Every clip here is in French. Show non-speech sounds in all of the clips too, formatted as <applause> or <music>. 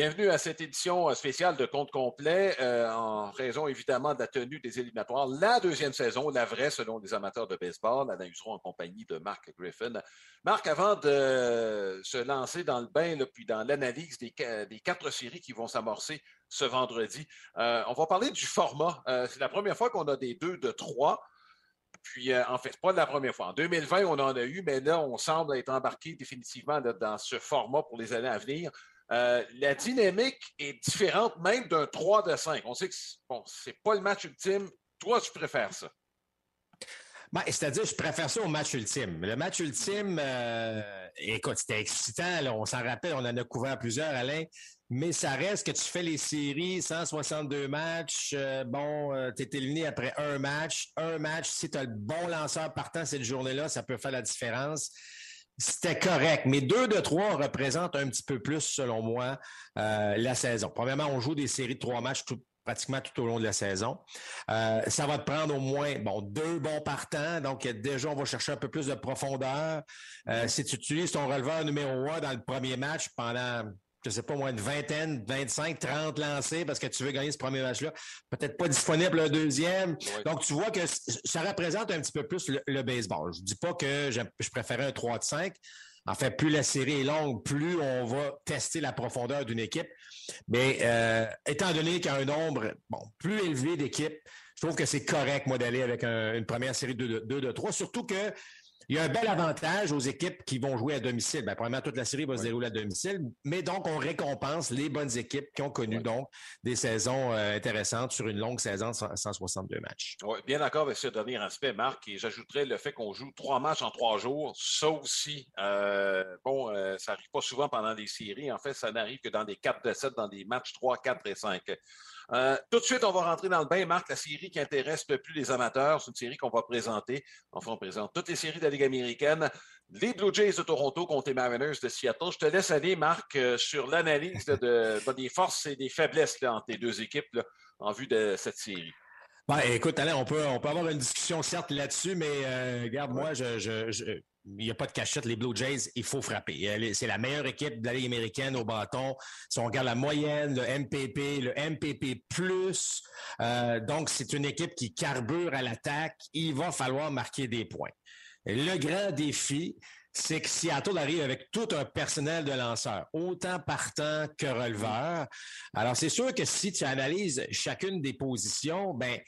Bienvenue à cette édition euh, spéciale de Compte complet, euh, en raison évidemment de la tenue des éliminatoires. La deuxième saison, la vraie selon les amateurs de baseball, analyseront en compagnie de Marc Griffin. Marc, avant de se lancer dans le bain, puis dans l'analyse des, quatre séries qui vont s'amorcer ce vendredi, euh, on va parler du format. C'est la première fois qu'on a des deux de trois. Puis, en fait, pas la première fois. En 2020, on en a eu, mais là, on semble être embarqué définitivement dans ce format pour les années à venir. Euh, la dynamique est différente même d'un 3 de 5. On sait que bon, ce n'est pas le match ultime. Toi, tu préfères ça? Ben, C'est-à-dire, je préfère ça au match ultime. Le match ultime, euh, écoute, c'était excitant. On s'en rappelle, on en a couvert plusieurs, Alain. Mais ça reste que tu fais les séries, 162 matchs. Euh, bon, tu es éliminé après un match. Un match, si tu as le bon lanceur partant cette journée-là, ça peut faire la différence. C'était correct, mais deux de trois représentent un petit peu plus, selon moi, euh, la saison. Premièrement, on joue des séries de trois matchs pratiquement tout au long de la saison. Euh, ça va te prendre au moins deux bons partants, donc déjà on va chercher un peu plus de profondeur. Euh, si tu utilises ton releveur numéro un dans le premier match pendant je sais pas, moins une vingtaine, 25, 30 lancés parce que tu veux gagner ce premier match-là. Peut-être pas disponible le deuxième. Oui. Donc, tu vois que ça représente un petit peu plus le, le baseball. Je dis pas que je, je préférais un 3 de 5. En fait, plus la série est longue, plus on va tester la profondeur d'une équipe. Mais euh, étant donné qu'il y a un nombre bon, plus élevé d'équipes, je trouve que c'est correct, moi, d'aller avec un, une première série de 2 de 3. Surtout que il y a un bel avantage aux équipes qui vont jouer à domicile. Bien, premièrement, toute la série va se dérouler à domicile, mais donc on récompense les bonnes équipes qui ont connu donc des saisons euh, intéressantes sur une longue saison de 162 matchs. Oui, bien d'accord avec ce dernier aspect, Marc, et j'ajouterais le fait qu'on joue trois matchs en trois jours. Ça aussi, euh, bon, euh, ça n'arrive pas souvent pendant les séries. En fait, ça n'arrive que dans des 4 de 7, dans des matchs 3, 4 et 5. Euh, tout de suite, on va rentrer dans le bain. Marc, la série qui intéresse le plus les amateurs, c'est une série qu'on va présenter. Enfin, on présente toutes les séries de la Ligue américaine. Les Blue Jays de Toronto contre les Mariners de Seattle. Je te laisse aller, Marc, euh, sur l'analyse de, de, des forces et des faiblesses là, entre les deux équipes là, en vue de cette série. Ben, écoute, Alain, on peut, on peut avoir une discussion certes là-dessus, mais euh, regarde, moi, je, je, je il n'y a pas de cachette. Les Blue Jays, il faut frapper. C'est la meilleure équipe de la américaine au bâton. Si on regarde la moyenne, le MPP, le MPP+, euh, donc c'est une équipe qui carbure à l'attaque. Il va falloir marquer des points. Le grand défi, c'est que Seattle arrive avec tout un personnel de lanceurs, autant partant que releveur. Alors, c'est sûr que si tu analyses chacune des positions, ben,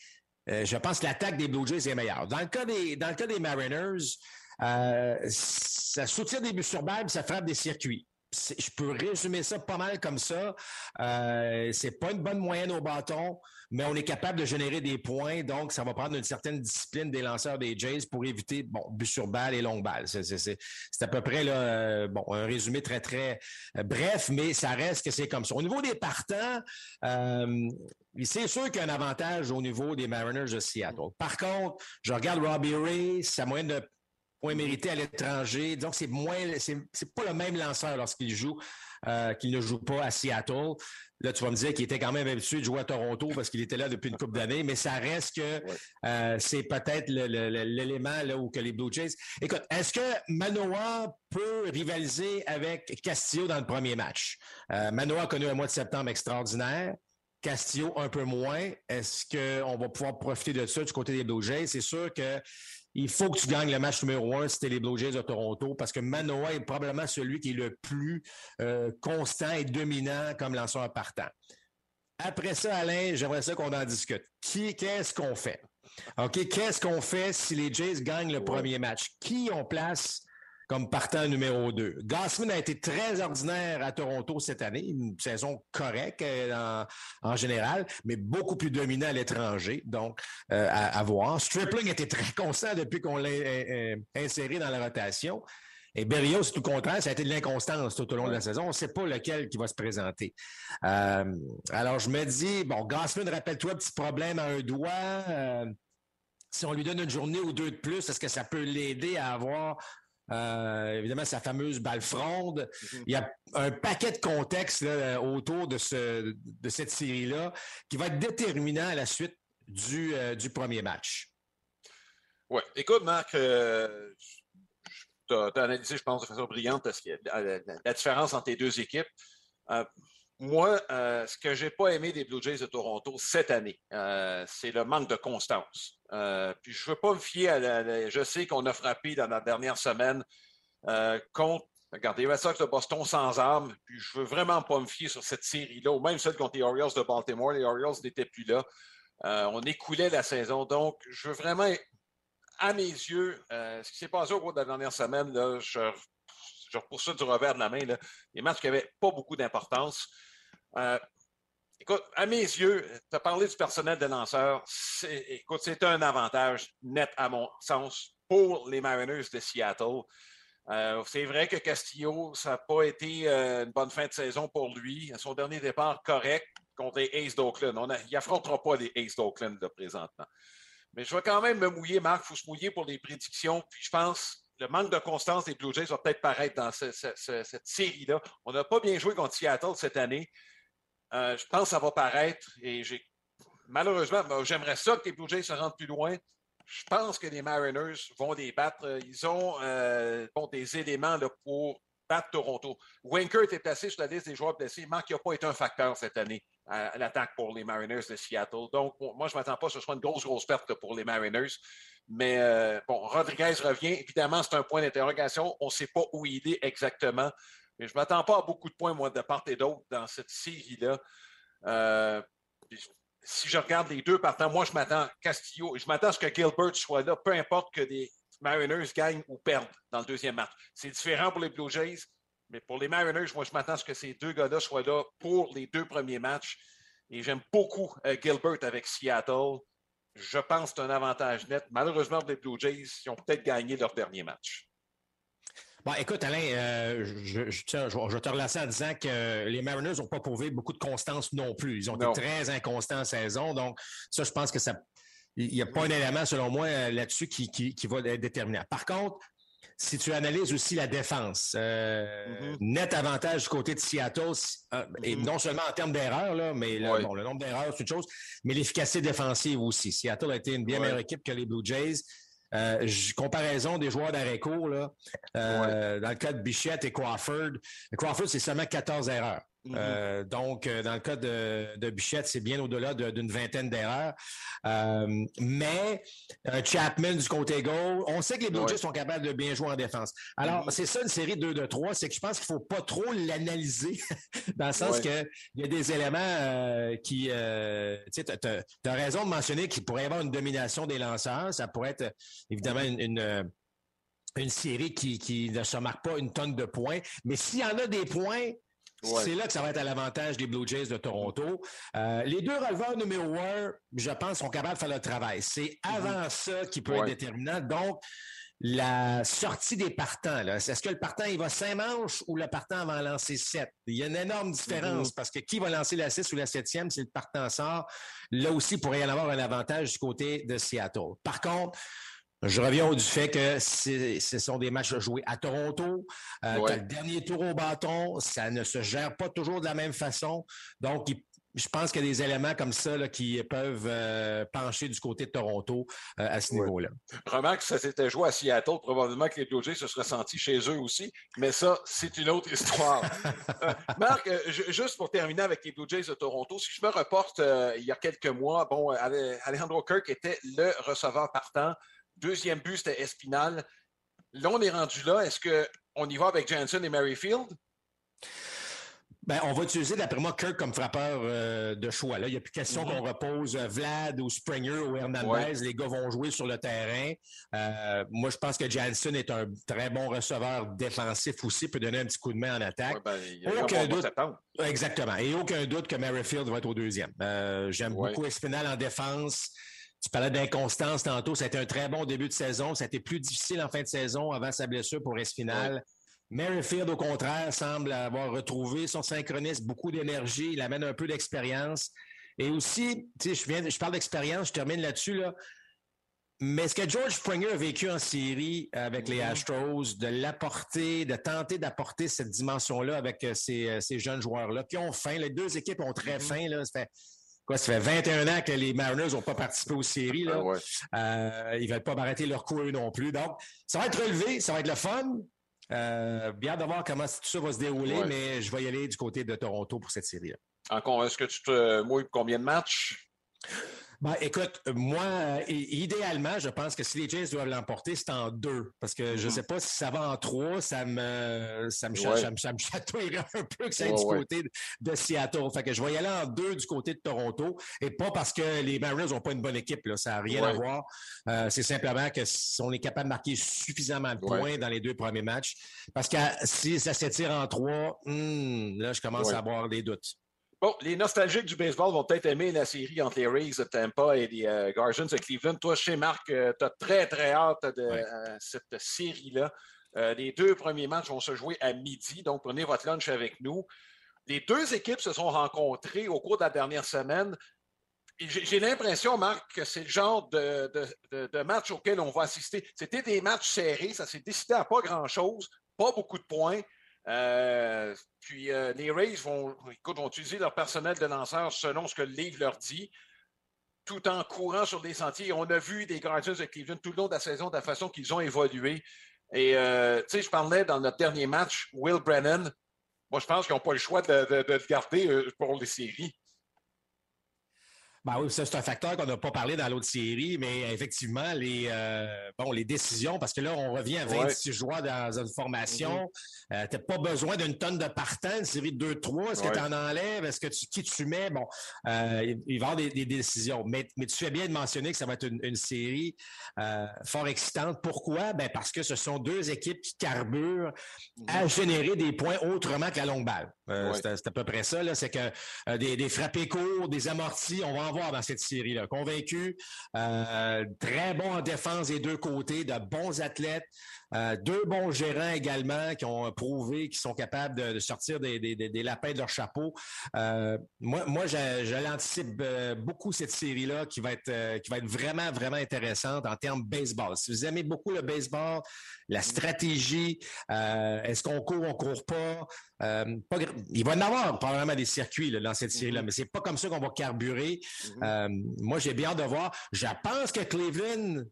euh, je pense que l'attaque des Blue Jays est meilleure. Dans le cas des, dans le cas des Mariners, euh, ça soutient des buts sur balle, ça frappe des circuits. Je peux résumer ça pas mal comme ça. Euh, c'est pas une bonne moyenne au bâton, mais on est capable de générer des points, donc ça va prendre une certaine discipline des lanceurs des Jays pour éviter bon but sur balle et longue balle. C'est à peu près là, euh, bon un résumé très très euh, bref, mais ça reste que c'est comme ça. Au niveau des partants, c'est sûr qu'il y a un avantage au niveau des Mariners de Seattle. Par contre, je regarde Robbie Ray, sa moyenne de points mérités à l'étranger. Donc, c'est moins, c'est pas le même lanceur lorsqu'il joue euh, qu'il ne joue pas à Seattle. Là, tu vas me dire qu'il était quand même habitué de jouer à Toronto parce qu'il était là depuis une couple d'années, mais ça reste que euh, c'est peut-être l'élément là où que les Blue Jays. Écoute, est-ce que Manoa peut rivaliser avec Castillo dans le premier match? Euh, Manoa a connu un mois de septembre extraordinaire. Castillo un peu moins. Est-ce qu'on va pouvoir profiter de ça du côté des Blue Jays? C'est sûr que il faut que tu gagnes le match numéro un c'était les Blue Jays de Toronto parce que Manoa est probablement celui qui est le plus euh, constant et dominant comme lanceur partant. Après ça, Alain, j'aimerais ça qu'on en discute. Qui, qu'est-ce qu'on fait? OK, qu'est-ce qu'on fait si les Jays gagnent le premier match? Qui on place comme partant numéro 2. Gassman a été très ordinaire à Toronto cette année, une saison correcte euh, en, général, mais beaucoup plus dominant à l'étranger, donc euh, à, voir. Stripling était très constant depuis qu'on l'a euh, inséré dans la rotation. Et Berrios, c'est tout le contraire, ça a été de l'inconstance tout au long de la saison. On ne sait pas lequel qui va se présenter. alors, je me dis, bon, Gassman, rappelle-toi, petit problème à un doigt. si on lui donne une journée ou deux de plus, est-ce que ça peut l'aider à avoir euh, évidemment, sa fameuse balle fronde. Mhm. Il y a un paquet de contextes autour de, ce, de cette série-là qui va être déterminant à la suite du, euh, du premier match. Oui. Écoute, Marc, euh, tu as, analysé, je pense, de façon brillante parce que la, la, différence entre les deux équipes. Moi, ce que j'ai pas aimé des Blue Jays de Toronto cette année, c'est le manque de constance. Euh, puis je veux pas me fier à la, Je sais qu'on a frappé dans la dernière semaine euh, contre. Regardez, les Red Sox de Boston sans armes, puis je veux vraiment pas me fier sur cette série-là, ou même celle contre les Orioles de Baltimore. Les Orioles n'étaient plus là. Euh, on écoulait la saison. Donc, je veux vraiment, à mes yeux, ce qui s'est passé au cours de la dernière semaine, là, je, repousse ça du revers de la main. Les matchs qui n'avaient pas beaucoup d'importance. Écoute, à mes yeux, tu as parlé du personnel de lanceurs. Écoute, c'est un avantage net, à mon sens, pour les Mariners de Seattle. Euh, c'est vrai que Castillo, ça n'a pas été euh, une bonne fin de saison pour lui. Son dernier départ correct contre les Aces d'Oakland. il n'affrontera pas les Aces d'Oakland présentement. Mais je vais quand même me mouiller, Marc. Il faut se mouiller pour les prédictions. Puis je pense le manque de constance des Blue Jays va peut-être paraître dans cette série-là. On n'a pas bien joué contre Seattle cette année. Euh, je pense que ça va paraître et malheureusement, j'aimerais ça que les Blue Jays se rendent plus loin. Je pense que les Mariners vont les battre. Ils ont euh, des éléments pour battre Toronto. Winker était placé sur la liste des joueurs blessés. Marc n'a pas été un facteur cette année à, l'attaque pour les Mariners de Seattle. Donc, moi, je ne m'attends pas que ce soit une grosse, grosse perte pour les Mariners. Mais euh, bon, Rodriguez revient. Évidemment, c'est un point d'interrogation. On ne sait pas où il est exactement. Mais je ne m'attends pas à beaucoup de points, moi, de part et d'autre dans cette série-là. Euh, si je regarde les deux partants, moi, je m'attends Castillo, je m'attends à ce que Gilbert soit là, peu importe que les Mariners gagnent ou perdent dans le deuxième match. C'est différent pour les Blue Jays, mais pour les Mariners, moi, je m'attends à ce que ces deux gars-là soient là pour les deux premiers matchs. Et j'aime beaucoup euh, Gilbert avec Seattle. Je pense que c'est un avantage net. Malheureusement, pour les Blue Jays, ils ont peut-être gagné leur dernier match. Bon, écoute, Alain, euh, je, je, tiens, je, vais te relancer en disant que les Mariners n'ont pas prouvé beaucoup de constance non plus. Ils ont été très inconstants en saison. Donc, ça, je pense que ça. Il n'y a pas un élément, selon moi, là-dessus qui, qui, qui, va être déterminant. Par contre, si tu analyses aussi la défense, euh, mm-hmm. net avantage du côté de Seattle, euh, et mm-hmm. non seulement en termes d'erreurs, là, mais le, bon, le nombre d'erreurs, c'est une chose, mais l'efficacité défensive aussi. Seattle a été une bien meilleure équipe que les Blue Jays. Euh, comparaison des joueurs d'arrêt court, là, euh, dans le cas de Bichette et Crawford. Crawford, c'est seulement 14 erreurs. Mm-hmm. Euh, donc, euh, dans le cas de, de Bichette, c'est bien au-delà d'une vingtaine d'erreurs. Euh, mais Chapman du côté gauche, on sait que les Blue Jays sont capables de bien jouer en défense. Alors, mm-hmm. c'est ça une série 2 de 3, c'est que je pense qu'il faut pas trop l'analyser <laughs> dans le sens que il y a des éléments qui, tu sais, tu as, raison de mentionner qu'il pourrait y avoir une domination des lanceurs. Ça pourrait être évidemment une, une série qui, qui ne se marque pas une tonne de points. Mais s'il y en a des points, c'est là que ça va être à l'avantage des Blue Jays de Toronto. Euh, les deux releveurs numéro un, je pense, sont capables de faire le travail. C'est avant mhm. ça qui peut être déterminant. Donc, la sortie des partants, est-ce que le partant, il va cinq manches ou le partant va en lancer sept? Il y a une énorme différence mhm. parce que qui va lancer la six ou la septième si le partant sort? Là aussi, il pourrait y en avoir un avantage du côté de Seattle. Par contre, je reviens au du fait que ce sont des matchs joués à Toronto. Euh, le dernier tour au bâton, ça ne se gère pas toujours de la même façon. Donc, je pense qu'il y a des éléments comme ça qui peuvent euh, pencher du côté de Toronto euh, à ce niveau-là. Remarque, ça s'était joué à Seattle, probablement que les Blue Jays se seraient sentis chez eux aussi, mais ça, c'est une autre histoire. <laughs> Marc, juste pour terminer avec les Blue Jays de Toronto, si je me reporte il y a quelques mois, bon, Alejandro Kirk était le receveur partant Deuxième but, c'était Espinal. Là, on est rendu là. Est-ce qu'on y va avec Jansen et Merrifield? Ben, on va utiliser, d'après moi, Kirk comme frappeur euh, de choix. Là. Il n'y a plus question mm-hmm. qu'on repose euh, Vlad ou Springer ou Hernandez. Les gars vont jouer sur le terrain. Euh, moi, je pense que Jansen est un très bon receveur défensif aussi, peut donner un petit coup de main en attaque. Ben, aucun doute. Exactement. Et aucun doute que Merrifield va être au deuxième. J'aime beaucoup Espinal en défense. Tu parlais d'inconstance tantôt. Ça a été un très bon début de saison. Ça a été plus difficile en fin de saison avant sa blessure pour Espinal. Merrifield, au contraire, semble avoir retrouvé son synchronisme, beaucoup d'énergie, il amène un peu d'expérience. Et aussi, tu sais, je, viens, je parle d'expérience, je termine là-dessus, là. Mais ce que George Springer a vécu en série avec les. Astros, de l'apporter, de tenter d'apporter cette dimension-là avec euh, euh, ces, jeunes joueurs-là qui ont faim. Les deux équipes ont très mm-hmm. faim. Là. Quoi, ça fait 21 ans que les Mariners n'ont pas participé aux séries. Là. Ah euh, ils ne veulent pas arrêter leur coup eux non plus. Donc, ça va être relevé, ça va être le fun. Euh, bien de voir comment tout ça va se dérouler, mais je vais y aller du côté de Toronto pour cette série-là. Est-ce que tu te mouilles combien de matchs? Ben, écoute, moi, euh, idéalement, je pense que si les Jays doivent l'emporter, c'est en deux. Parce que je ne mm-hmm. sais pas si ça va en trois, ça me, ça me, ça me, <laughs> chatouillerait un peu que ça aille du côté de, Seattle. Fait que je vais y aller en deux du côté de Toronto. Et pas parce que les Mariners n'ont pas une bonne équipe, là. Ça n'a rien à voir. Euh, c'est simplement que si on est capable de marquer suffisamment de points dans les deux premiers matchs. Parce que si ça s'étire en trois, hmm, là, je commence à avoir des doutes. Bon, les nostalgiques du baseball vont peut-être aimer la série entre les Rays de Tampa et les euh, Guardians de Cleveland. Toi, chez Marc, euh, tu as très, très hâte de euh, cette série-là. les deux premiers matchs vont se jouer à midi, donc prenez votre lunch avec nous. Les deux équipes se sont rencontrées au cours de la dernière semaine. J'ai l'impression, Marc, que c'est le genre de, de, de, match auquel on va assister. C'était des matchs serrés, ça s'est décidé à pas grand-chose, pas beaucoup de points. Euh, puis euh, les Rays vont, vont utiliser leur personnel de lanceurs selon ce que le livre leur dit, tout en courant sur des sentiers. On a vu des Guardians de Cleveland tout le long de la saison de la façon qu'ils ont évolué. Et euh, tu sais, je parlais dans notre dernier match, Will Brennan. Moi, je pense qu'ils n'ont pas le choix de, de le garder pour les séries. Ben oui, ça, c'est un facteur qu'on n'a pas parlé dans l'autre série, mais effectivement, les, euh, bon, les décisions, parce que là, on revient à 26 joueurs dans une formation. Mm-hmm. euh, tu n'as pas besoin d'une tonne de partants, une série de 2-3. Est-ce que tu en enlèves? Est-ce que tu, qui tu mets? Bon, euh, il va y avoir des, décisions. Mais, mais, tu fais bien de mentionner que ça va être une, série fort excitante. Pourquoi? Ben parce que ce sont deux équipes qui carburent à mm-hmm. générer des points autrement que la longue balle. C'est à peu près ça. C'est que des, des frappés courts, des amortis, on va voir dans cette série-là. Convaincu, euh, très bon en défense des deux côtés, de bons athlètes, euh, deux bons gérants également qui ont prouvé qu'ils sont capables de, sortir des, lapins de leur chapeau. Euh, moi, moi j'anticipe beaucoup cette série-là qui va être qui va être vraiment, vraiment intéressante en termes baseball. Si vous aimez beaucoup le baseball, la stratégie, est-ce qu'on court, on court pas, il va y en avoir probablement des circuits dans cette série-là, mm-hmm. mais c'est pas comme ça qu'on va carburer. Mm-hmm. Euh, moi, j'ai bien hâte de voir. Je pense que Cleveland,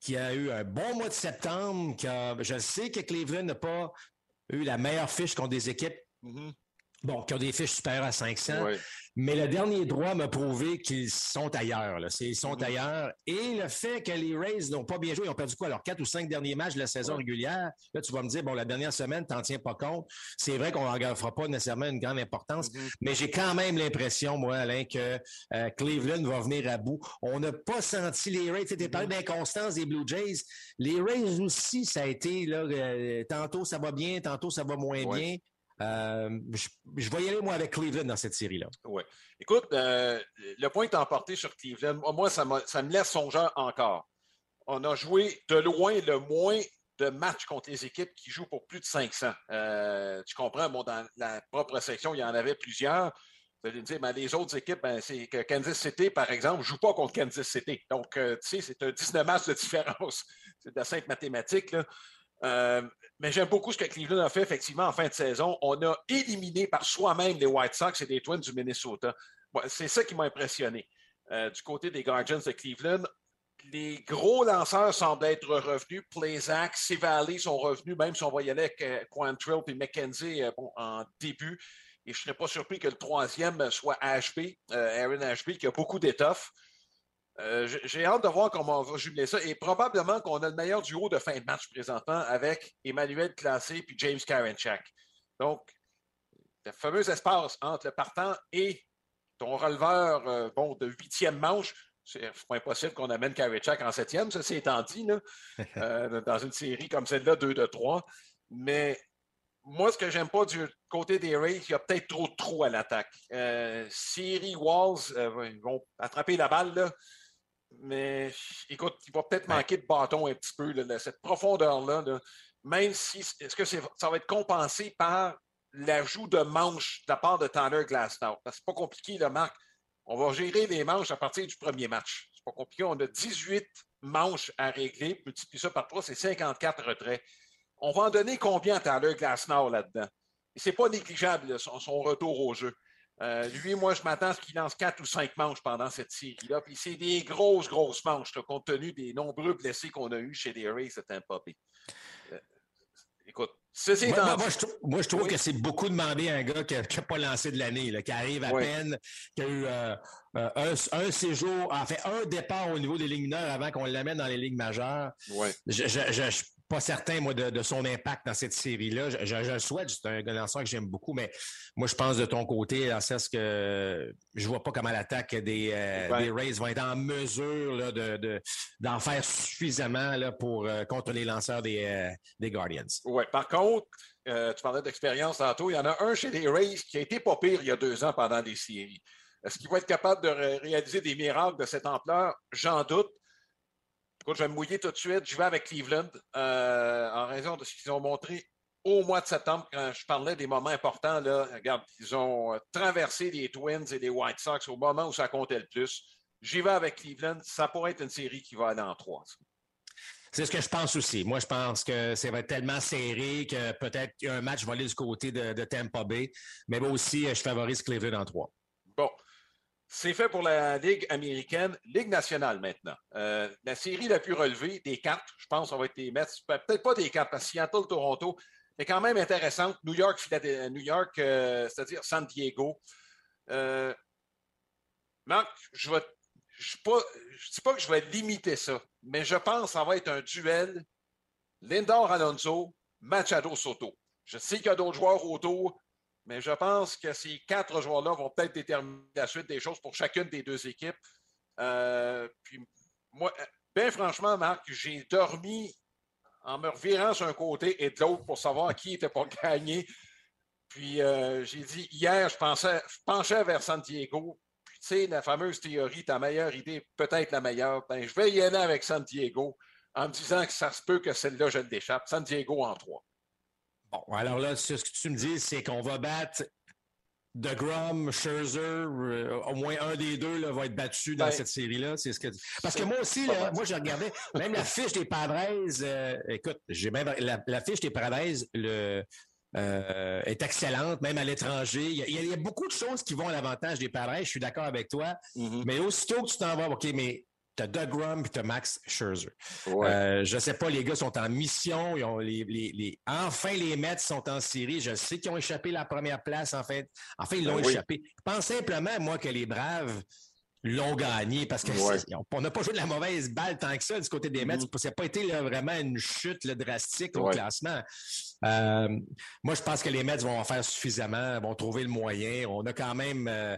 qui a eu un bon mois de septembre, je sais que Cleveland n'a pas eu la meilleure fiche contre des équipes mm-hmm. bon, qui ont des fiches supérieures à 500. Mais le dernier droit m'a prouvé qu'ils sont ailleurs. Là. Ils sont mm-hmm. ailleurs. Et le fait que les Rays n'ont pas bien joué, ils ont perdu quoi? Alors, quatre ou cinq derniers matchs de la saison régulière? Là, tu vas me dire, bon, la dernière semaine, tu n'en tiens pas compte. C'est vrai qu'on n'en fera pas nécessairement une grande importance, mm-hmm. mais j'ai quand même l'impression, moi, Alain, que euh, Cleveland va venir à bout. On n'a pas senti les Rays. Tu parlé mm-hmm. d'inconstance des Blue Jays. Les Rays aussi, ça a été, là, euh, tantôt ça va bien, tantôt ça va moins bien. Euh, je, vais y aller, moi, avec Cleveland dans cette série-là. Oui. Écoute, euh, le point est emporté sur Cleveland. Moi, ça, ça me laisse songeur encore. On a joué de loin le moins de matchs contre les équipes qui jouent pour plus de 500. Euh, tu comprends? Bon, dans la propre section, il y en avait plusieurs. Vous allez me dire, ben, les autres équipes, ben, c'est que Kansas City, par exemple, ne joue pas contre Kansas City. Donc, tu sais, c'est un 19 matchs de différence. C'est de la simple mathématique. Là. Euh, mais j'aime beaucoup ce que Cleveland a fait effectivement en fin de saison. On a éliminé par soi-même les White Sox et les Twins du Minnesota. c'est ça qui m'a impressionné. Euh, du côté des Guardians de Cleveland, les gros lanceurs semblent être revenus. Plazak, Valley sont revenus, même si on voyait avec euh, Quantrill et McKenzie en début. Et je ne serais pas surpris que le troisième soit Ashby, Aaron Ashby, qui a beaucoup d'étoffe. Euh, j'ai hâte de voir comment on va jubiler ça. Et probablement qu'on a le meilleur duo de fin de match présentement avec Emmanuel Classé et James Karenchak. Donc, le fameux espace entre le partant et ton releveur bon, de huitième manche. C'est pas impossible qu'on amène Karichak en septième, ça c'est étant <laughs> dit, dans une série comme celle-là, 2 de 3. Mais moi, ce que j'aime pas du côté des Rays, il y a peut-être trop de trous à l'attaque. Euh, Siri, Walls, euh, ils vont attraper la balle, là. Mais écoute, il va peut-être manquer de bâton un petit peu, cette profondeur-là. Même si, est-ce que ça va être compensé par l'ajout de manches de la part de Tanner Glasnow? Parce que c'est pas compliqué, le Marc. On va gérer les manches à partir du premier match. C'est pas compliqué. On a 18 manches à régler. Multiplie ça par 3, c'est 54 retraits. On va en donner combien à Tyler Glasnow là-dedans? Et c'est pas négligeable, son, retour au jeu. Euh, lui, moi, je m'attends à ce qu'il lance quatre ou cinq manches pendant cette série-là. Puis c'est des grosses, grosses manches, compte tenu des nombreux blessés qu'on a eus chez les Rays de Tampa Bay. Euh, écoute, c'est moi, moi, je trouve, que c'est beaucoup demandé à un gars qui n'a pas lancé de l'année, qui arrive à peine, qui a eu euh, un, séjour, en fait, un départ au niveau des lignes mineures avant qu'on l'amène dans les ligues majeures. Je, je, pas certain, moi, de, son impact dans cette série-là. Je, le souhaite, c'est un lanceur que j'aime beaucoup, mais moi, je pense de ton côté, en ce que je vois pas comment l'attaque des, euh, Rays va être en mesure de, d'en faire suffisamment là, pour euh, contre les lanceurs des, euh, des Guardians. Oui, par contre, tu parlais d'expérience tantôt, il y en a un chez les Rays qui a été pas pire il y a deux ans pendant des séries. Est-ce qu'il va être capable de réaliser des miracles de cette ampleur? J'en doute. Écoute, je vais me mouiller tout de suite. Je vais avec Cleveland euh, en raison de ce qu'ils ont montré au mois de septembre quand je parlais des moments importants. Là, regarde, ils ont euh, traversé les Twins et les White Sox au moment où ça comptait le plus. J'y vais avec Cleveland. Ça pourrait être une série qui va aller en trois. C'est ce que je pense aussi. Moi, je pense que ça va être tellement serré que peut-être un match va aller du côté de, de Tampa Bay. Mais moi aussi, je favorise Cleveland en trois. Bon. C'est fait pour la Ligue américaine, Ligue nationale maintenant. Euh, la série la plus relevée des quatre, je pense, ça va être les Mets. Peut-être pas des quatre, parce que Seattle, Toronto, est quand même intéressante. New York, New York, euh, c'est-à-dire San Diego. Euh, Marc, je ne je dis pas que je vais limiter ça, mais je pense que ça va être un duel Lindor Alonso, Machado Soto. Je sais qu'il y a d'autres joueurs autour, mais je pense que ces quatre joueurs-là vont peut-être déterminer la suite des choses pour chacune des deux équipes. Euh, puis moi, bien franchement, Marc, j'ai dormi en me revirant sur un côté et de l'autre pour savoir qui n'était pas <laughs> gagné. Puis euh, j'ai dit hier, je pensais, je penchais vers San Diego. Puis tu sais, la fameuse théorie, ta meilleure idée, peut-être la meilleure. Ben, je vais y aller avec San Diego en me disant que ça se peut que celle-là, je l'échappe. San Diego en trois. Bon, alors là, ce que tu me dis, c'est qu'on va battre de Grum, Scherzer, euh, au moins un des deux là, va être battu dans ben, cette série-là. C'est ce que parce que moi aussi, moi j'ai regardé même la fiche des Padres. Euh, écoute, j'ai même la, fiche des Padres le euh, est excellente, même à l'étranger. Il, il y, a, beaucoup de choses qui vont à l'avantage des Padres. Je suis d'accord avec toi. Mm-hmm. Mais aussitôt que tu t'en vas, ok, mais T'as Doug Rum et t'as Max Scherzer. Euh, je sais pas, les gars sont en mission. Ils ont les, les, Enfin, les Mets sont en série. Je sais qu'ils ont échappé la première place. En fait, enfin, ils l'ont ben échappé. Je pense simplement, moi, que les Braves l'ont gagné parce qu'on n'a pas joué de la mauvaise balle tant que ça du côté des Mets. Mm-hmm. Ça n'a pas été vraiment une chute drastique au classement. Euh, moi, je pense que les Mets vont en faire suffisamment, vont trouver le moyen. On a quand même euh,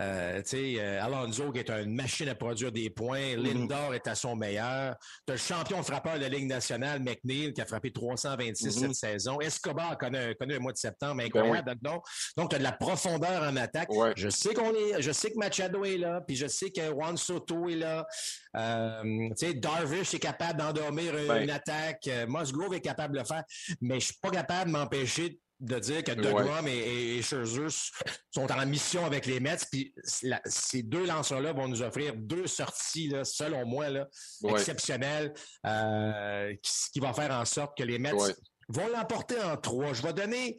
euh, euh, Alonso qui est une machine à produire des points. Mhm. Lindor est à son meilleur. Tu as le champion frappeur de la Ligue nationale, McNeil, qui a frappé 326 cette mhm. saison. Escobar connaît, connaît un mois de septembre ben incroyable. Donc, tu as de la profondeur en attaque. Je sais qu'on est, je sais que Machado est là, puis je sais que Juan Soto est là. Euh, Darvish est capable d'endormir une, attaque. Musgrove est capable de le faire, mais je suis pas capable de m'empêcher de dire que Doug et, et, Scherzer sont en mission avec les Mets. Puis ces deux lanceurs-là vont nous offrir deux sorties, là, selon moi, là, exceptionnelles, euh, qui, vont faire en sorte que les Mets vont l'emporter en trois. Je vais donner.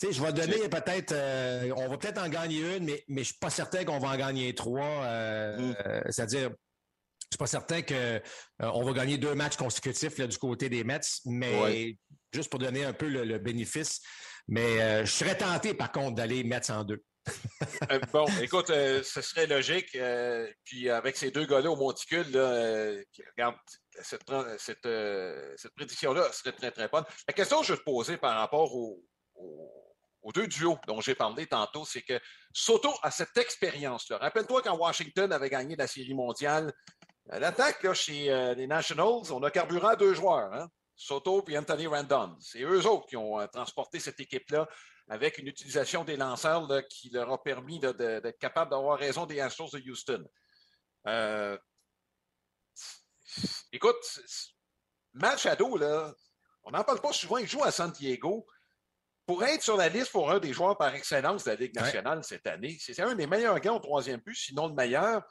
je vais donner peut-être, euh, on va peut-être en gagner une, mais, mais je suis pas certain qu'on va en gagner trois. Euh, mm. C'est-à-dire, je suis pas certain qu'on on va gagner deux matchs consécutifs là, du côté des Mets, mais juste pour donner un peu le bénéfice, mais euh, je serais tenté, par contre, d'aller mettre en deux. <laughs> Euh, bon, écoute, euh, ce serait logique. puis avec ces deux gars-là au monticule, là, regarde, cette, prédiction-là serait très, très bonne. La question que je vais te poser par rapport aux deux duos dont j'ai parlé tantôt, c'est que Soto a cette expérience-là. Rappelle-toi quand Washington avait gagné la Série mondiale, l'attaque chez euh, les Nationals, on a carburé à deux joueurs, hein? Soto et Anthony Randon. C'est eux autres qui ont euh, transporté cette équipe-là avec une utilisation des lanceurs qui leur a permis d'être capable d'avoir raison des Astros de Houston. Euh, écoute, Machado, là, on n'en parle pas souvent, il joue à San Diego. Pour être sur la liste pour un des joueurs par excellence de la Ligue nationale cette année, c'est un des meilleurs gars au troisième but, sinon le meilleur.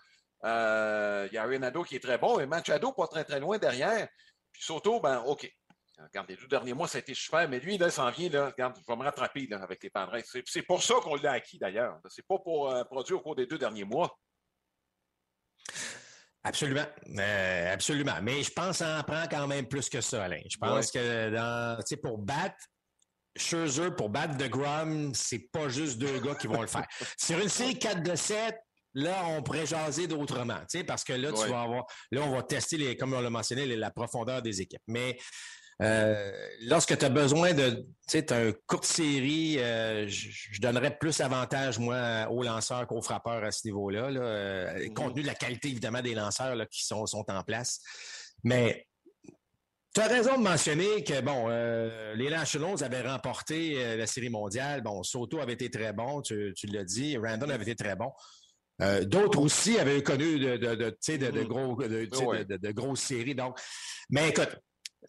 Euh, il y a Renado qui est très bon, et Machado pas très très loin derrière. Puis Soto, ben OK. Regarde, les deux derniers mois, ça a été super, mais lui, là, il s'en vient, là, regarde, je vais me rattraper là, avec les Padres. C'est pour ça qu'on l'a acquis d'ailleurs. C'est pas pour euh, produire au cours des deux derniers mois. Absolument. Euh, absolument. Mais je pense en prend quand même plus que ça, Alain. Je pense que dans, pour battre Scherzer, pour battre DeGrom, c'est pas juste deux gars qui vont le faire. <laughs> Sur une série 4 de 7, là, on pourrait jaser d'autrement, parce que là, tu vas avoir, là, on va tester, les, comme on l'a mentionné, la profondeur des équipes. Mais euh, lorsque tu as besoin de, tu sais, courte série, euh, je, donnerais plus avantage, moi, aux lanceurs qu'aux frappeurs à ce niveau-là, là, euh, mm-hmm. compte tenu de la qualité, évidemment, des lanceurs là, qui sont, sont en place. Mais tu as raison de mentionner que, bon, les Nationals avaient remporté la Série mondiale. Bon, Soto avait été très bon, tu, tu l'as dit. Randon avait été très bon. D'autres aussi avaient connu de, de, de, de, gros, de, de, grosses séries. Donc, mais écoute,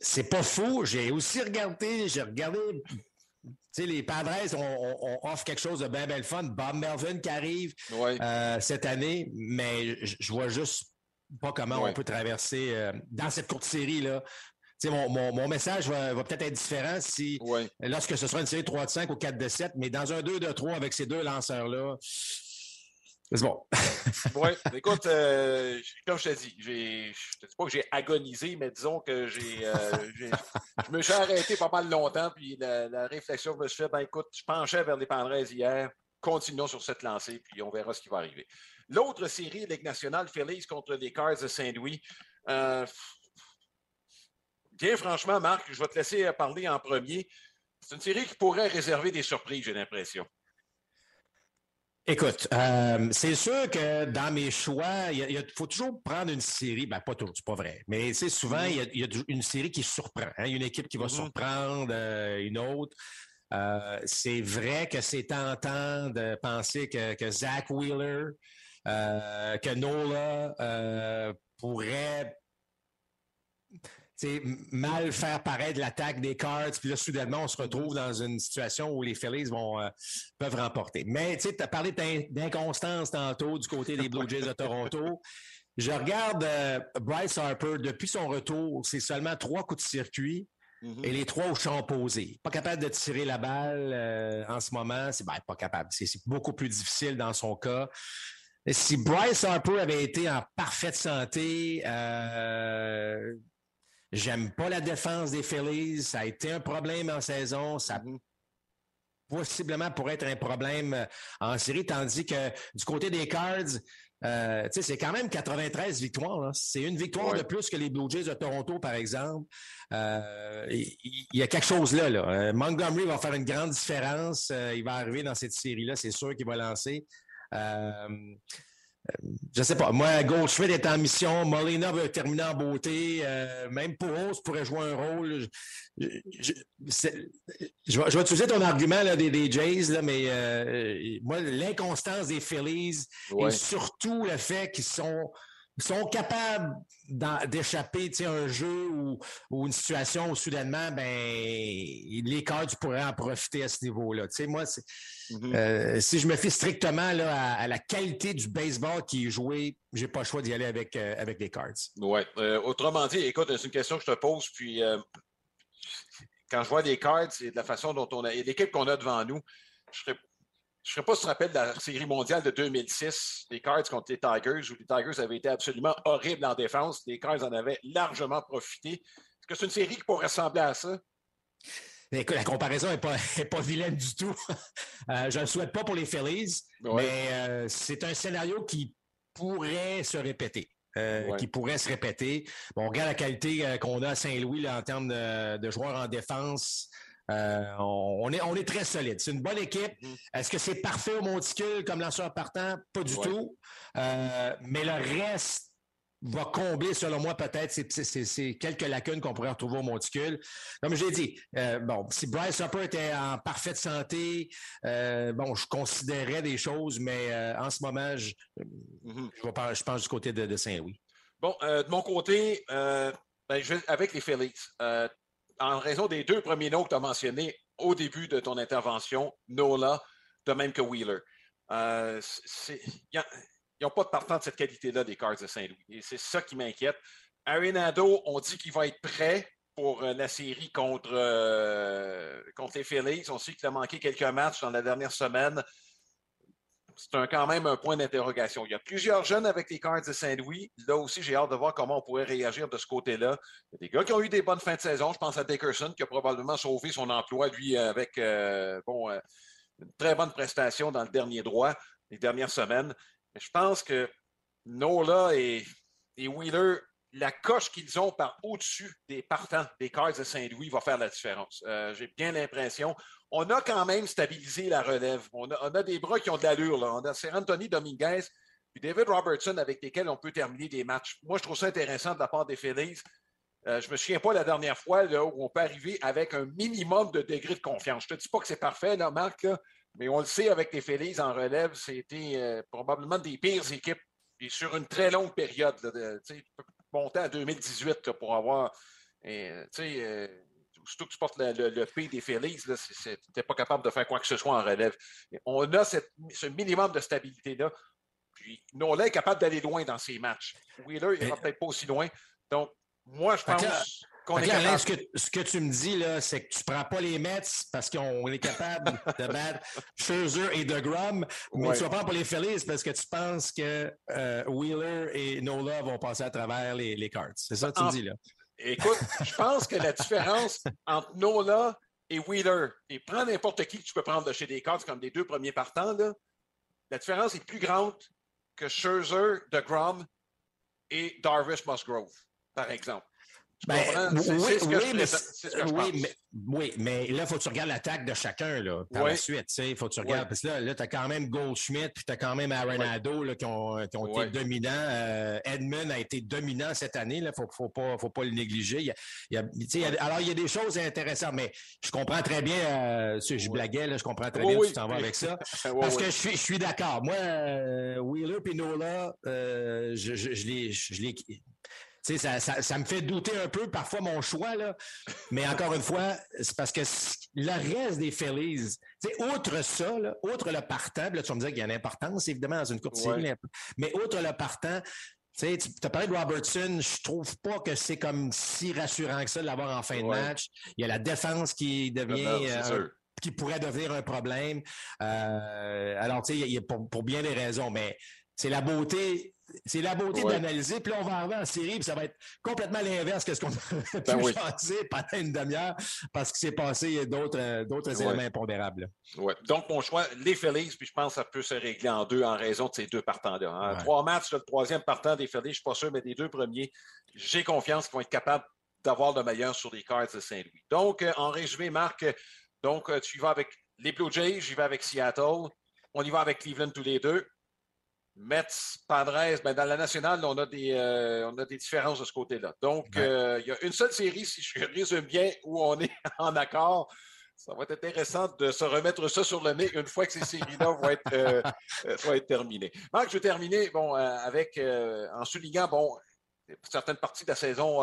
c'est pas fou. J'ai aussi regardé, j'ai regardé les Padres, on, offre quelque chose de bien, bien fun. Bob Melvin qui arrive euh, cette année, mais je vois juste pas comment on peut traverser euh, dans cette courte série-là. Mon, mon, message va, peut-être être différent si lorsque ce sera une série 3 de 5 ou 4 de 7, mais dans un 2 de 3 avec ces deux lanceurs-là, c'est bon. <laughs> oui, écoute, euh, comme je te dis, je ne dis pas que j'ai agonisé, mais disons que j'ai, euh, je me suis arrêté pas mal longtemps, puis la, réflexion me suis fait, ben écoute, je penchais vers les Pandrés hier, continuons sur cette lancée, puis on verra ce qui va arriver. L'autre série, Ligue nationale, Phillies contre les Cards de Saint-Louis. Euh, bien franchement, Marc, je vais te laisser parler en premier. C'est une série qui pourrait réserver des surprises, j'ai l'impression. Écoute, euh, c'est sûr que dans mes choix, il, faut toujours prendre une série, ben pas toujours, c'est pas vrai, mais c'est souvent mm-hmm. il y, a, une série qui surprend, hein, une équipe qui va mm-hmm. surprendre euh, une autre. Euh, c'est vrai que c'est tentant de penser que, que Zach Wheeler, que Nola pourrait mal faire paraître l'attaque des Cards, puis là, soudainement, on se retrouve dans une situation où les Phillies vont, euh, peuvent remporter. Mais tu as parlé d'inconstance tantôt du côté des Blue Jays de Toronto. Je regarde euh, Bryce Harper, depuis son retour, c'est seulement trois coups de circuit. Mm-hmm. Et les trois au champ opposé. Pas capable de tirer la balle euh, en ce moment. C'est ben, pas capable. C'est beaucoup plus difficile dans son cas. Si Bryce Harper avait été en parfaite santé, euh, J'aime pas la défense des Phillies. Ça a été un problème en saison. Ça possiblement pourrait être un problème euh, en série, tandis que du côté des Cards, euh, c'est quand même 93 victoires. C'est une victoire de plus que les Blue Jays de Toronto, par exemple. Euh, il y, a quelque chose là. là. Montgomery va faire une grande différence. il va arriver dans cette série-là, c'est sûr qu'il va lancer je sais pas. Moi, Goldschmidt est en mission. Molina veut terminer en beauté. Euh, même pour Rose pourrait jouer un rôle. Je, vais, utiliser ton argument là, des, Jays, là, mais euh, moi, l'inconstance des Phillies et surtout le fait qu'ils sont sont capables d'échapper à un jeu ou, une situation où soudainement, ben, les Cards pourraient en profiter à ce niveau-là. moi, mm-hmm. euh, si je me fie strictement là, à, la qualité du baseball qui est joué, j'ai pas le choix d'y aller avec, euh, avec les Cards. Oui. Euh, autrement dit, écoute, c'est une question que je te pose, puis quand je vois les Cards et de la façon dont on a. et l'équipe qu'on a devant nous, je serais je ne sais pas si tu te rappelles de la série mondiale de 2006, les Cards contre les Tigers, où les Tigers avaient été absolument horribles en défense. Les Cards en avaient largement profité. Est-ce que c'est une série qui pourrait ressembler à ça? Écoute, la comparaison n'est pas, <laughs> pas vilaine du tout. <laughs> Euh, je ne le souhaite pas pour les Phillies, mais euh, c'est un scénario qui pourrait se répéter. Euh, qui pourrait se répéter. Bon, on regarde la qualité qu'on a à Saint-Louis en termes de, de, joueurs en défense. on, est, on est très solide. C'est une bonne équipe. Mm-hmm. Est-ce que c'est parfait au monticule comme lanceur partant? Pas du tout. mais le reste va combler, selon moi, peut-être ces, quelques lacunes qu'on pourrait retrouver au monticule. Comme j'ai dit, euh, bon, si Bryce Harper était en parfaite santé, euh, bon, je considérais des choses, mais euh, en ce moment, je, mm-hmm. je, pense du côté de, Saint-Louis. Bon, de mon côté, ben, avec les Phillies, en raison des deux premiers noms que tu as mentionnés au début de ton intervention, Nola, de même que Wheeler. c'est, ils n'ont pas de partant de cette qualité-là des Cards de Saint-Louis. Et c'est ça qui m'inquiète. Arenado, on dit qu'il va être prêt pour euh, la série contre, euh, contre les Phillies. On sait qu'il a manqué quelques matchs dans la dernière semaine. C'est quand même un point d'interrogation. Il y a plusieurs jeunes avec les Cards de Saint-Louis. Là aussi, j'ai hâte de voir comment on pourrait réagir de ce côté-là. Il y a des gars qui ont eu des bonnes fins de saison. Je pense à Dickerson qui a probablement sauvé son emploi, lui, avec euh, bon, une très bonne prestation dans le dernier droit les dernières semaines je pense que Nola et, Wheeler, la coche qu'ils ont par au-dessus des partants des Cards de Saint-Louis va faire la différence. Euh, j'ai bien l'impression. On a quand même stabilisé la relève. On a, des bras qui ont de l'allure. On a Anthony Dominguez puis David Robertson avec lesquels on peut terminer des matchs. Moi, je trouve ça intéressant de la part des Phillies. Euh, je ne me souviens pas la dernière fois où on peut arriver avec un minimum de degré de confiance. Je ne te dis pas que c'est parfait, là, Marc, mais on le sait avec les Phillies en relève, c'était euh, probablement des pires équipes et sur une très longue période. Là, monter à 2018 pour avoir. Euh, euh, surtout que tu portes le, P des Phillies, tu n'es pas capable de faire quoi que ce soit en relève. on a ce minimum de stabilité-là. Puis Nolan est capable d'aller loin dans ses matchs. Wheeler, il ne va peut-être pas aussi loin. Donc, moi, je pense ce, que, ce que tu me dis, là, c'est que tu ne prends pas les Mets parce qu'on est capable de battre Scherzer et DeGrom, mais tu vas prendre pas les Phillies parce que tu penses que euh, Wheeler et Nola vont passer à travers les, les cards. C'est ça que tu me dis, là? Écoute, je pense que la différence entre Nola et Wheeler, et prends n'importe qui que tu peux prendre de chez des cards comme des deux premiers partants, là, la différence est plus grande que Scherzer, DeGrom et Darvish Musgrove, par exemple. Ben, oui, mais, oui, mais là, il faut que tu regardes l'attaque de chacun là, par la suite. Il faut que tu regardes. Parce que là, là tu as quand même Goldschmidt, puis tu as quand même Arenado là, qui ont, qui ont été dominants. Euh, Edmund a été dominant cette année. Il ne faut, faut, pas, faut pas le négliger. Il y a, il y a, alors, il y a des choses intéressantes, mais je comprends très bien, euh, je blaguais, là, je comprends très bien que tu t'en vas avec ça. <laughs> parce que je suis, je suis d'accord. Moi, euh, Wheeler et Nola, euh, je, je, je les. Ça, ça, ça, me fait douter un peu parfois mon choix, là. mais encore une fois, c'est parce que le reste des Phillies, outre ça, là, outre le partant, là, tu vas me dire qu'il y a une importance, évidemment, dans une courte série, mais outre le partant, tu as parlé de Robertson, je trouve pas que c'est comme si rassurant que ça de l'avoir en fin de match. Il y a la défense qui devient... Euh, qui pourrait devenir un problème. Euh, alors, tu sais, pour, pour bien des raisons, mais c'est la beauté c'est la beauté d'analyser. Puis là, on va arriver en série, puis ça va être complètement l'inverse que ce qu'on <laughs> a ben pu penser pendant une demi-heure, parce qu'il s'est passé d'autres, euh, d'autres éléments impondérables. Ouais. Donc, mon choix, les Phillies, puis je pense que ça peut se régler en deux en raison de ces deux partants-là. Hein. Trois matchs, le troisième partant des Phillies, je ne suis pas sûr, mais des deux premiers, j'ai confiance qu'ils vont être capables d'avoir le meilleur sur les cards de Saint-Louis. Donc, euh, en résumé, Marc, donc, euh, tu y vas avec les Blue Jays, j'y vais avec Seattle. On y va avec Cleveland tous les deux. Mets, Padres, ben dans la nationale, on a, des, euh, on a des différences de ce côté-là. Donc, euh, il y a une seule série, si je <laughs> résume bien, où on est <laughs> en accord. Ça va être intéressant de se remettre ça sur le nez une fois que ces séries-là vont, être, euh, <laughs> être terminées. Marc, je vais terminer bon, avec, en soulignant bon, certaines parties de la saison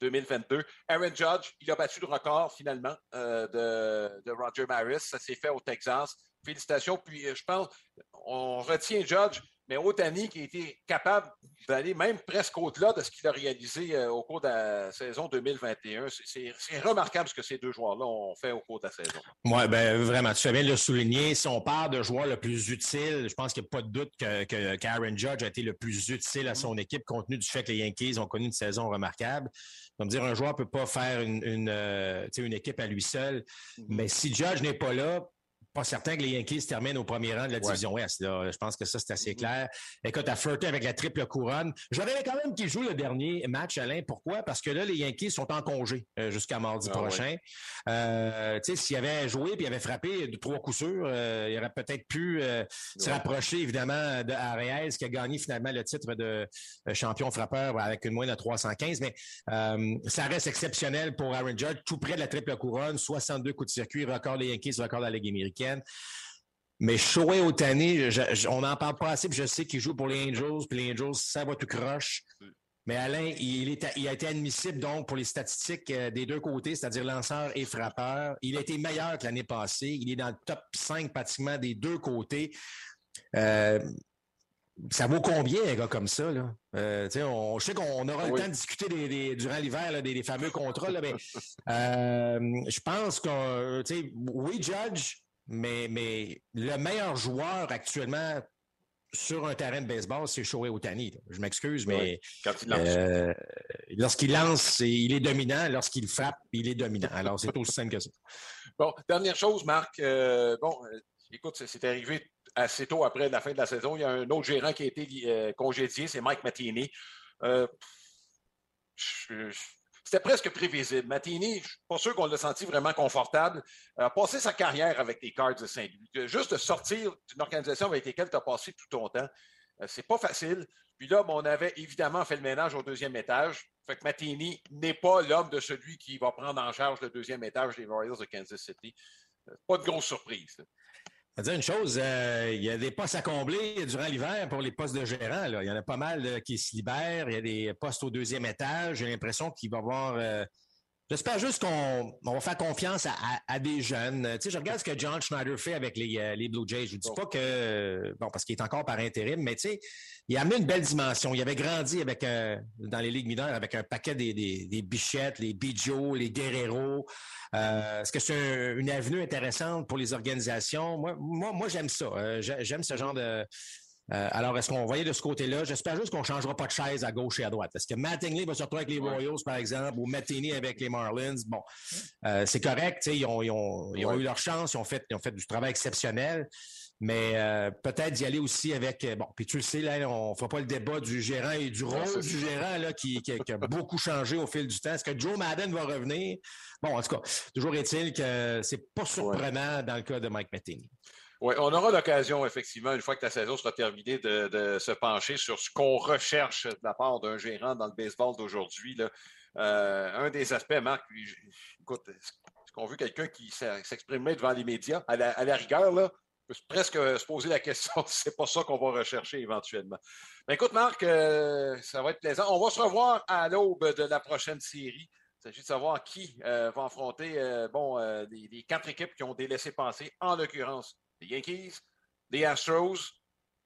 2022. Aaron Judge, il a battu le record finalement de, de Roger Maris. Ça s'est fait au Texas félicitations. Puis je pense, on retient Judge, mais Otani qui a été capable d'aller même presque au-delà de ce qu'il a réalisé euh, au cours de la saison 2021. C'est remarquable ce que ces deux joueurs-là ont fait au cours de la saison. Oui, ben, vraiment, tu fais bien de le souligner. Si on parle de joueur le plus utile, je pense qu'il n'y a pas de doute que, que Karen Judge a été le plus utile à son équipe, compte tenu du fait que les Yankees ont connu une saison remarquable. Comme dire, un joueur ne peut pas faire une, une, euh, une équipe à lui seul. Mm-hmm. Mais si Judge n'est pas là, pas certain que les Yankees terminent au premier rang de la division Ouest. Je pense que ça, c'est assez mm-hmm. clair. Écoute, à flirté avec la triple couronne. J'aurais quand même qu'ils jouent le dernier match, Alain. Pourquoi? Parce que là, les Yankees sont en congé euh, jusqu'à mardi ah prochain. Euh, tu sais, s'ils avaient joué puis avaient frappé de trois coups sûrs, euh, il aurait peut-être pu se rapprocher, évidemment, de Arias, qui a gagné finalement le titre de champion frappeur avec une moyenne de 315. Mais ça reste exceptionnel pour Aaron Judge, tout près de la triple couronne, 62 coups de circuit, record les Yankees, record de la Ligue américaine. Mais Shohei Otani, on n'en parle pas assez, puis je sais qu'il joue pour les Angels, puis les Angels, ça va tout croche. Mais Alain, il, a été admissible donc pour les statistiques euh, des deux côtés, c'est-à-dire lanceur et frappeur. Il a été meilleur que l'année passée. Il est dans le top 5 pratiquement des deux côtés. Euh, ça vaut combien, un gars comme ça? Là? Euh, on, je sais qu'on aura le temps de discuter des, durant l'hiver des, fameux contrats, mais je pense que, oui, Judge, mais, mais le meilleur joueur actuellement sur un terrain de baseball, c'est Shohei Otani. Je m'excuse, mais euh, lorsqu'il lance, il est dominant. Lorsqu'il frappe, il est dominant. Alors, c'est aussi simple que ça. <laughs> Bon, dernière chose, Marc. Euh, bon, euh, écoute, c'est arrivé assez tôt après la fin de la saison. Il y a un autre gérant qui a été congédié, c'est Mike Mattini. je, c'était presque prévisible. Matini, je ne suis pas sûr qu'on l'a senti vraiment confortable. a passé sa carrière avec les Cards de Saint-Louis. Juste sortir d'une organisation avec laquelle tu as passé tout ton temps, euh, c'est pas facile. Puis là, on avait évidemment fait le ménage au deuxième étage. Fait que Matini n'est pas l'homme de celui qui va prendre en charge le deuxième étage des Royals de Kansas City. Euh, pas de grosse surprise dire une chose, euh, il y a des postes à combler durant l'hiver pour les postes de gérant. Il y en a pas mal euh, qui se libèrent. Il y a des postes au deuxième étage. J'ai l'impression qu'il va y avoir euh, J'espère juste qu'on va faire confiance à, des jeunes. Tu sais, je regarde ce que John Schneider fait avec les, euh, les Blue Jays. Je ne dis pas que, bon, parce qu'il est encore par intérim, mais tu sais, il a amené une belle dimension. Il avait grandi avec euh, dans les ligues mineures avec un paquet des, des, Bichettes, les Bijo, les Guerrero. Euh, Est-ce que c'est une avenue intéressante pour les organisations? Moi, moi, moi j'aime ça. j'aime ce genre de, euh, alors, est-ce qu'on va y de ce côté-là? J'espère juste qu'on ne changera pas de chaise à gauche et à droite. Est-ce que Mattingly va se retrouver avec les Royals, par exemple, ou Mattini avec les Marlins? Bon, euh, c'est correct. Ils ont, ils, ont, ils ont, eu leur chance. Ils ont fait, ils ont fait du travail exceptionnel. Mais euh, peut-être d'y aller aussi avec bon, puis tu le sais là, on fera pas le débat du gérant et du rôle du gérant là qui, qui, a <laughs> beaucoup changé au fil du temps. Est-ce que Joe Madden va revenir? Bon, en tout cas, toujours est-il que c'est pas surprenant dans le cas de Mike Matheny. Oui, on aura l'occasion, effectivement, une fois que la saison sera terminée, de, se pencher sur ce qu'on recherche de la part d'un gérant dans le baseball d'aujourd'hui. Euh, un des aspects, Marc, écoute, est-ce qu'on veut quelqu'un qui s'exprimait devant les médias? À la, rigueur, là, peut presque se poser la question <laughs> c'est pas ça qu'on va rechercher éventuellement. Mais écoute, Marc, euh, ça va être plaisant. On va se revoir à l'aube de la prochaine série. Il s'agit de savoir qui euh, va affronter bon, les, quatre équipes qui ont délaissé penser, en l'occurrence les Yankees, les Astros,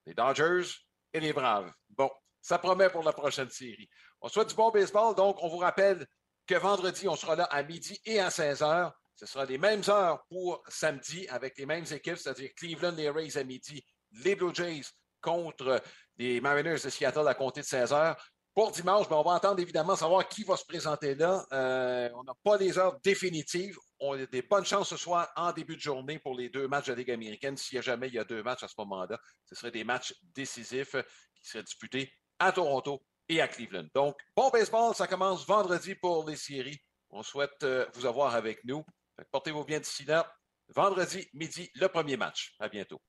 les Dodgers et les Braves. Bon, ça promet pour la prochaine série. On souhaite du bon baseball, donc on vous rappelle que vendredi, on sera là à midi et à 16 heures. Ce sera les mêmes heures pour samedi avec les mêmes équipes, c'est-à-dire Cleveland, les Rays à midi, les Blue Jays contre les Mariners de Seattle à compter de 16 heures. Pour dimanche, ben, on va entendre évidemment savoir qui va se présenter là. Euh, on n'a pas les heures définitives. On a des bonnes chances ce soir en début de journée pour les deux matchs de la Ligue américaine. S'il y a jamais il y a deux matchs à ce moment-là, ce seraient des matchs décisifs qui seraient disputés à Toronto et à Cleveland. Donc, bon baseball, ça commence vendredi pour les séries. On souhaite euh, vous avoir avec nous. Portez-vous bien d'ici là. Vendredi, midi, le premier match. À bientôt.